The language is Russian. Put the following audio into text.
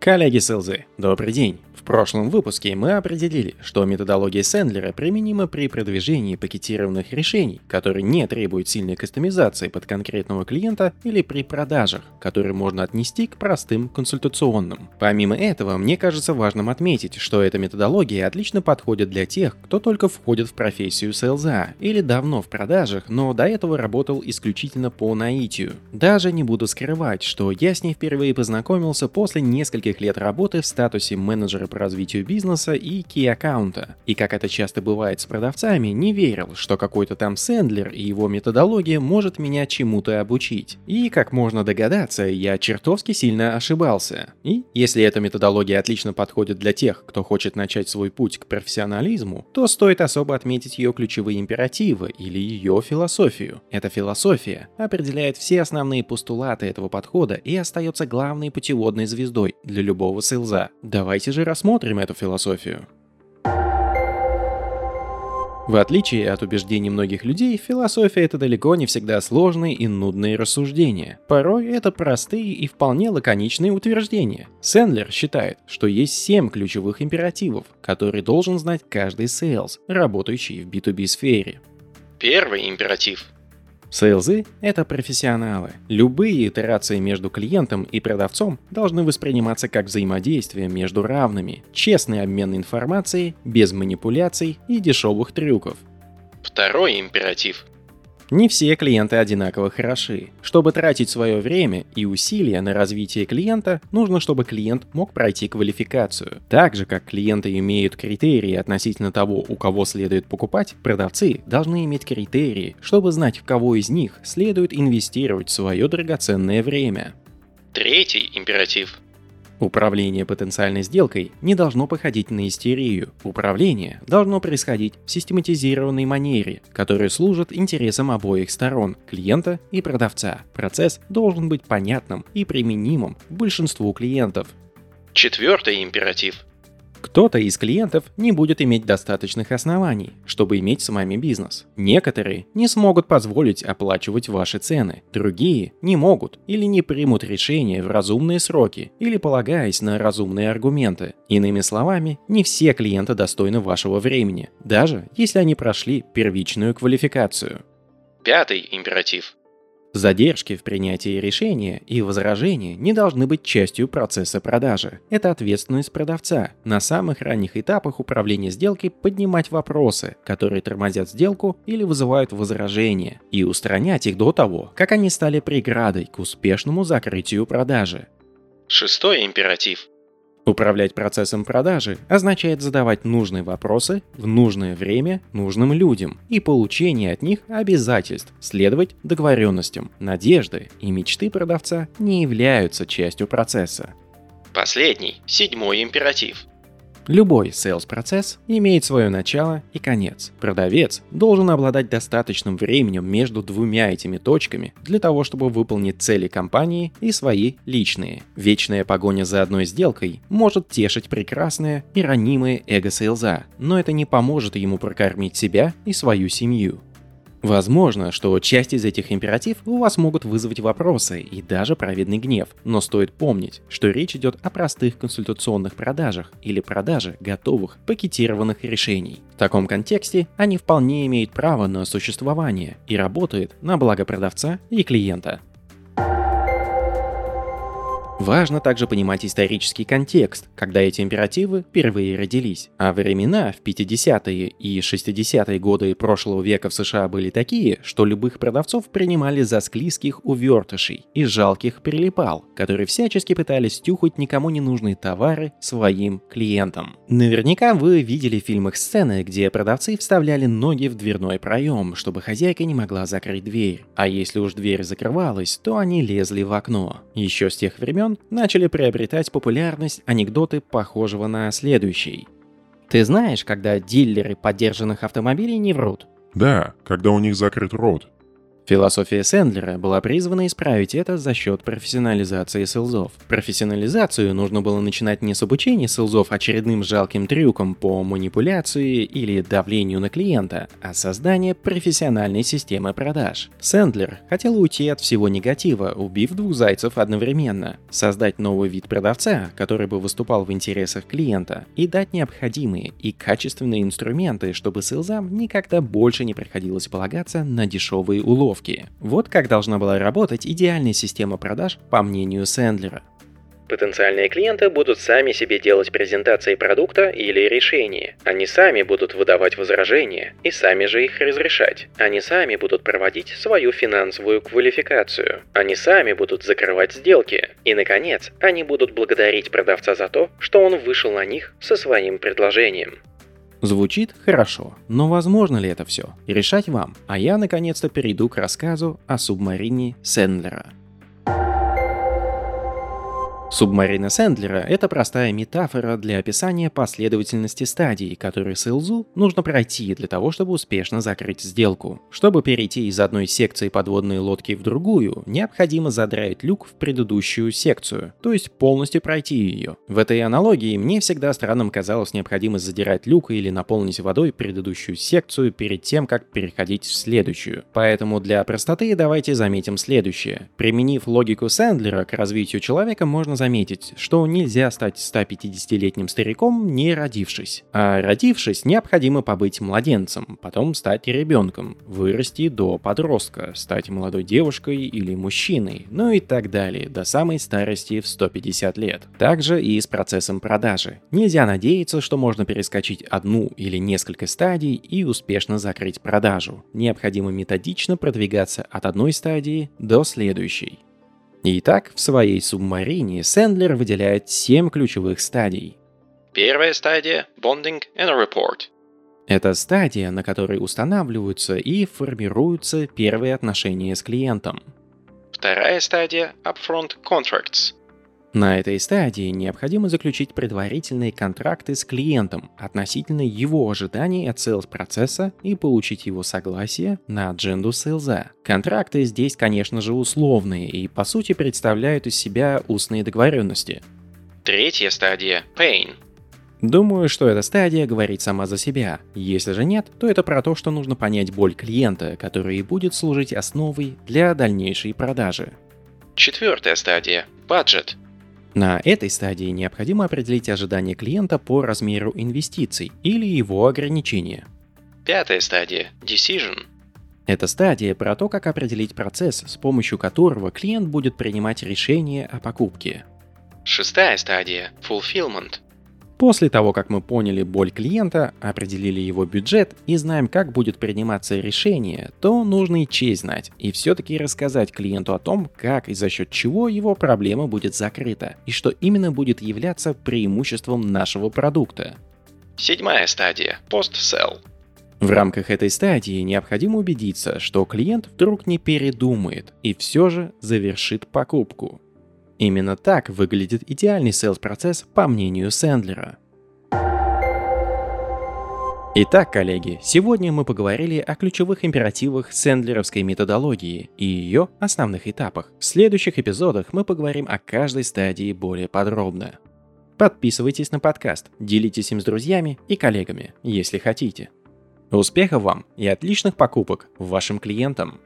Коллеги с ЛЗ, добрый день. В прошлом выпуске мы определили, что методология Сэндлера применима при продвижении пакетированных решений, которые не требуют сильной кастомизации под конкретного клиента или при продажах, которые можно отнести к простым консультационным. Помимо этого, мне кажется важным отметить, что эта методология отлично подходит для тех, кто только входит в профессию СЛЗа или давно в продажах, но до этого работал исключительно по наитию. Даже не буду скрывать, что я с ней впервые познакомился после нескольких лет работы в статусе менеджера по развитию бизнеса и key-аккаунта. И как это часто бывает с продавцами, не верил, что какой-то там сендлер и его методология может меня чему-то обучить. И, как можно догадаться, я чертовски сильно ошибался. И, если эта методология отлично подходит для тех, кто хочет начать свой путь к профессионализму, то стоит особо отметить ее ключевые императивы или ее философию. Эта философия определяет все основные постулаты этого подхода и остается главной путеводной звездой для любого сейлза. Давайте же рассмотрим эту философию. В отличие от убеждений многих людей, философия — это далеко не всегда сложные и нудные рассуждения. Порой это простые и вполне лаконичные утверждения. Сэндлер считает, что есть семь ключевых императивов, которые должен знать каждый sales, работающий в B2B сфере. Первый императив Sales ы — это профессионалы. Любые интеракции между клиентом и продавцом должны восприниматься как взаимодействие между равными, честный обмен информацией, без манипуляций и дешевых трюков. Второй императив не все клиенты одинаково хороши. Чтобы тратить свое время и усилия на развитие клиента, нужно, чтобы клиент мог пройти квалификацию. Так же, как клиенты имеют критерии относительно того, у кого следует покупать, продавцы должны иметь критерии, чтобы знать, в кого из них следует инвестировать свое драгоценное время. Третий императив Управление потенциальной сделкой не должно походить на истерию. Управление должно происходить в систематизированной манере, которая служит интересам обоих сторон, клиента и продавца. Процесс должен быть понятным и применимым большинству клиентов. Четвертый императив кто-то из клиентов не будет иметь достаточных оснований, чтобы иметь с вами бизнес. Некоторые не смогут позволить оплачивать ваши цены, другие не могут или не примут решение в разумные сроки или полагаясь на разумные аргументы. Иными словами, не все клиенты достойны вашего времени, даже если они прошли первичную квалификацию. Пятый императив Задержки в принятии решения и возражения не должны быть частью процесса продажи. Это ответственность продавца. На самых ранних этапах управления сделкой поднимать вопросы, которые тормозят сделку или вызывают возражения, и устранять их до того, как они стали преградой к успешному закрытию продажи. Шестой императив Управлять процессом продажи означает задавать нужные вопросы в нужное время нужным людям и получение от них обязательств, следовать договоренностям. Надежды и мечты продавца не являются частью процесса. Последний, седьмой императив. Любой sales процесс имеет свое начало и конец. Продавец должен обладать достаточным временем между двумя этими точками для того, чтобы выполнить цели компании и свои личные. Вечная погоня за одной сделкой может тешить прекрасное и ранимое эго сейлза, но это не поможет ему прокормить себя и свою семью. Возможно, что часть из этих императив у вас могут вызвать вопросы и даже праведный гнев, но стоит помнить, что речь идет о простых консультационных продажах или продаже готовых пакетированных решений. В таком контексте они вполне имеют право на существование и работают на благо продавца и клиента. Важно также понимать исторический контекст, когда эти императивы впервые родились. А времена в 50-е и 60-е годы прошлого века в США были такие, что любых продавцов принимали за склизких увертышей и жалких прилипал, которые всячески пытались стюхать никому не нужные товары своим клиентам. Наверняка вы видели в фильмах сцены, где продавцы вставляли ноги в дверной проем, чтобы хозяйка не могла закрыть дверь. А если уж дверь закрывалась, то они лезли в окно. Еще с тех времен начали приобретать популярность анекдоты похожего на следующий. Ты знаешь, когда дилеры поддержанных автомобилей не врут? Да, когда у них закрыт рот. Философия Сэндлера была призвана исправить это за счет профессионализации селзов. Профессионализацию нужно было начинать не с обучения селзов очередным жалким трюком по манипуляции или давлению на клиента, а создания профессиональной системы продаж. Сэндлер хотел уйти от всего негатива, убив двух зайцев одновременно. Создать новый вид продавца, который бы выступал в интересах клиента, и дать необходимые и качественные инструменты, чтобы селзам никогда больше не приходилось полагаться на дешевые уловки упаковки. Вот как должна была работать идеальная система продаж, по мнению Сэндлера. Потенциальные клиенты будут сами себе делать презентации продукта или решения. Они сами будут выдавать возражения и сами же их разрешать. Они сами будут проводить свою финансовую квалификацию. Они сами будут закрывать сделки. И, наконец, они будут благодарить продавца за то, что он вышел на них со своим предложением. Звучит хорошо, но возможно ли это все? Решать вам, а я наконец-то перейду к рассказу о субмарине Сендлера – Субмарина Сэндлера – это простая метафора для описания последовательности стадий, которые СЛЗУ нужно пройти для того, чтобы успешно закрыть сделку. Чтобы перейти из одной секции подводной лодки в другую, необходимо задрать люк в предыдущую секцию, то есть полностью пройти ее. В этой аналогии мне всегда странным казалось необходимость задирать люк или наполнить водой предыдущую секцию перед тем, как переходить в следующую. Поэтому для простоты давайте заметим следующее. Применив логику Сэндлера к развитию человека, можно заметить, что нельзя стать 150-летним стариком, не родившись. А родившись, необходимо побыть младенцем, потом стать ребенком, вырасти до подростка, стать молодой девушкой или мужчиной, ну и так далее, до самой старости в 150 лет. Также и с процессом продажи. Нельзя надеяться, что можно перескочить одну или несколько стадий и успешно закрыть продажу. Необходимо методично продвигаться от одной стадии до следующей. Итак, в своей субмарине Сэндлер выделяет 7 ключевых стадий. Первая стадия – Bonding and Report. Это стадия, на которой устанавливаются и формируются первые отношения с клиентом. Вторая стадия – Upfront Contracts. На этой стадии необходимо заключить предварительные контракты с клиентом относительно его ожиданий от sales-процесса и получить его согласие на адженду сейлза. Контракты здесь, конечно же, условные и по сути представляют из себя устные договоренности. Третья стадия – Pain. Думаю, что эта стадия говорит сама за себя. Если же нет, то это про то, что нужно понять боль клиента, которая и будет служить основой для дальнейшей продажи. Четвертая стадия – Budget. На этой стадии необходимо определить ожидания клиента по размеру инвестиций или его ограничения. Пятая стадия – Decision. Эта стадия про то, как определить процесс, с помощью которого клиент будет принимать решение о покупке. Шестая стадия – Fulfillment. После того, как мы поняли боль клиента, определили его бюджет и знаем, как будет приниматься решение, то нужно и честь знать, и все-таки рассказать клиенту о том, как и за счет чего его проблема будет закрыта, и что именно будет являться преимуществом нашего продукта. Седьмая стадия – Post-Sell. В рамках этой стадии необходимо убедиться, что клиент вдруг не передумает и все же завершит покупку. Именно так выглядит идеальный селс-процесс по мнению Сэндлера. Итак, коллеги, сегодня мы поговорили о ключевых императивах сэндлеровской методологии и ее основных этапах. В следующих эпизодах мы поговорим о каждой стадии более подробно. Подписывайтесь на подкаст, делитесь им с друзьями и коллегами, если хотите. Успехов вам и отличных покупок вашим клиентам!